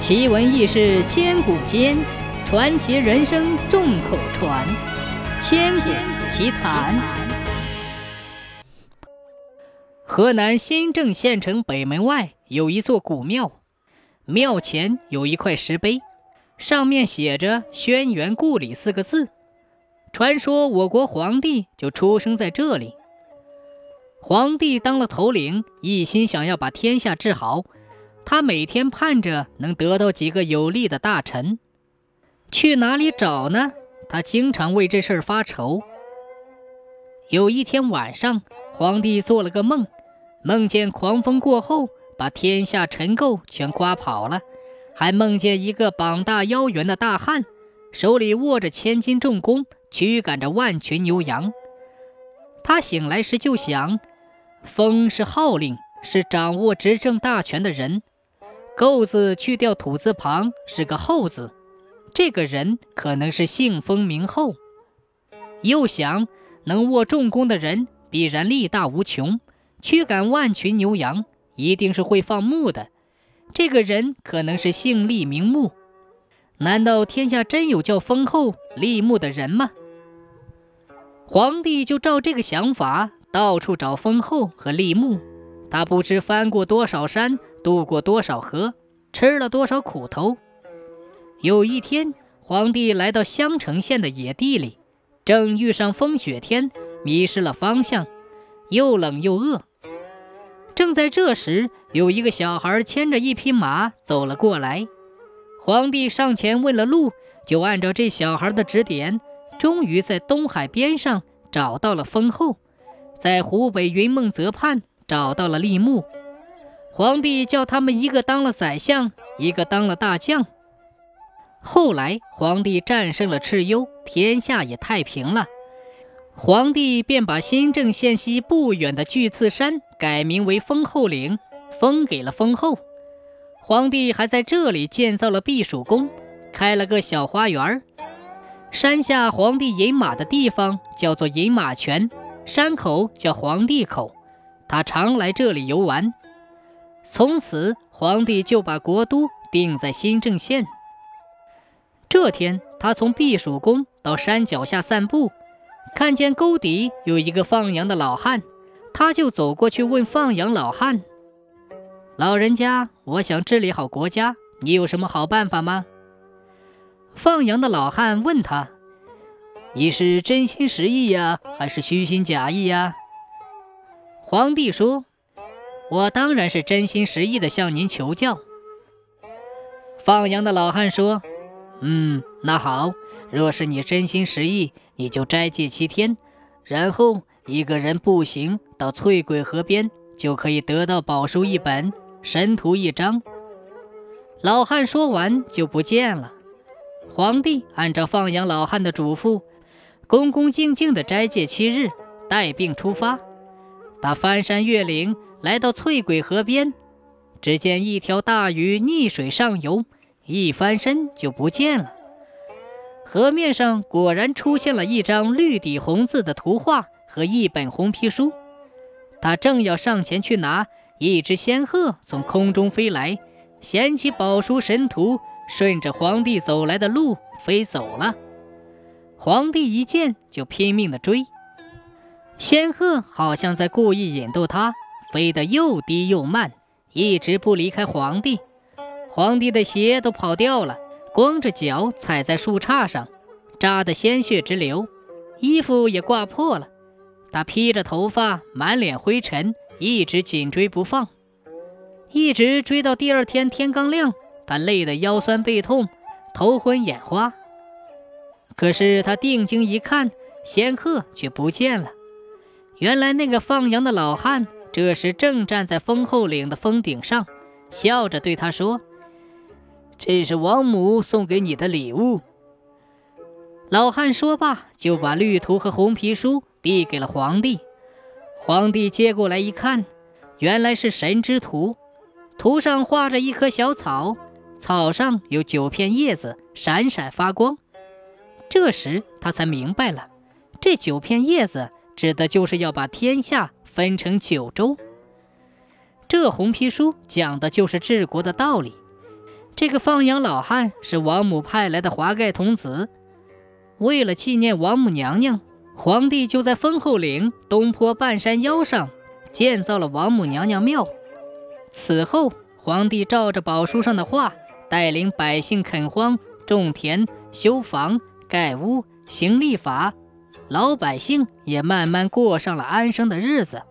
奇闻异事千古间，传奇人生众口传。千古奇谈。河南新郑县城北门外有一座古庙，庙前有一块石碑，上面写着“轩辕故里”四个字。传说我国皇帝就出生在这里。皇帝当了头领，一心想要把天下治好。他每天盼着能得到几个有力的大臣，去哪里找呢？他经常为这事儿发愁。有一天晚上，皇帝做了个梦，梦见狂风过后把天下尘垢全刮跑了，还梦见一个膀大腰圆的大汉，手里握着千斤重弓，驱赶着万群牛羊。他醒来时就想。风是号令，是掌握执政大权的人。构字去掉土字旁，是个后字。这个人可能是姓封名后。又想，能握重弓的人必然力大无穷，驱赶万群牛羊，一定是会放牧的。这个人可能是姓厉名牧。难道天下真有叫封后立牧的人吗？皇帝就照这个想法。到处找封后和立木，他不知翻过多少山，渡过多少河，吃了多少苦头。有一天，皇帝来到襄城县的野地里，正遇上风雪天，迷失了方向，又冷又饿。正在这时，有一个小孩牵着一匹马走了过来。皇帝上前问了路，就按照这小孩的指点，终于在东海边上找到了封后。在湖北云梦泽畔找到了立木，皇帝叫他们一个当了宰相，一个当了大将。后来皇帝战胜了蚩尤，天下也太平了。皇帝便把新郑县西不远的巨刺山改名为封后岭，封给了封后。皇帝还在这里建造了避暑宫，开了个小花园。山下皇帝饮马的地方叫做饮马泉。山口叫皇帝口，他常来这里游玩。从此，皇帝就把国都定在新郑县。这天，他从避暑宫到山脚下散步，看见沟底有一个放羊的老汉，他就走过去问放羊老汉：“老人家，我想治理好国家，你有什么好办法吗？”放羊的老汉问他。你是真心实意呀，还是虚心假意呀？皇帝说：“我当然是真心实意的向您求教。”放羊的老汉说：“嗯，那好，若是你真心实意，你就斋戒七天，然后一个人步行到翠鬼河边，就可以得到宝书一本，神图一张。”老汉说完就不见了。皇帝按照放羊老汉的嘱咐。恭恭敬敬地斋戒七日，带病出发。他翻山越岭，来到翠鬼河边，只见一条大鱼逆水上游，一翻身就不见了。河面上果然出现了一张绿底红字的图画和一本红皮书。他正要上前去拿，一只仙鹤从空中飞来，衔起宝书神图，顺着皇帝走来的路飞走了。皇帝一见就拼命地追，仙鹤好像在故意引逗他，飞得又低又慢，一直不离开皇帝。皇帝的鞋都跑掉了，光着脚踩在树杈上，扎得鲜血直流，衣服也挂破了。他披着头发，满脸灰尘，一直紧追不放，一直追到第二天天刚亮，他累得腰酸背痛，头昏眼花。可是他定睛一看，仙鹤却不见了。原来那个放羊的老汉这时正站在丰后岭的峰顶上，笑着对他说：“这是王母送给你的礼物。”老汉说罢，就把绿图和红皮书递给了皇帝。皇帝接过来一看，原来是神之图，图上画着一棵小草，草上有九片叶子，闪闪发光。这时他才明白了，这九片叶子指的就是要把天下分成九州。这红皮书讲的就是治国的道理。这个放羊老汉是王母派来的华盖童子，为了纪念王母娘娘，皇帝就在封后岭东坡半山腰上建造了王母娘娘庙。此后，皇帝照着宝书上的话，带领百姓垦荒、种田、修房、盖屋、行立法，老百姓也慢慢过上了安生的日子。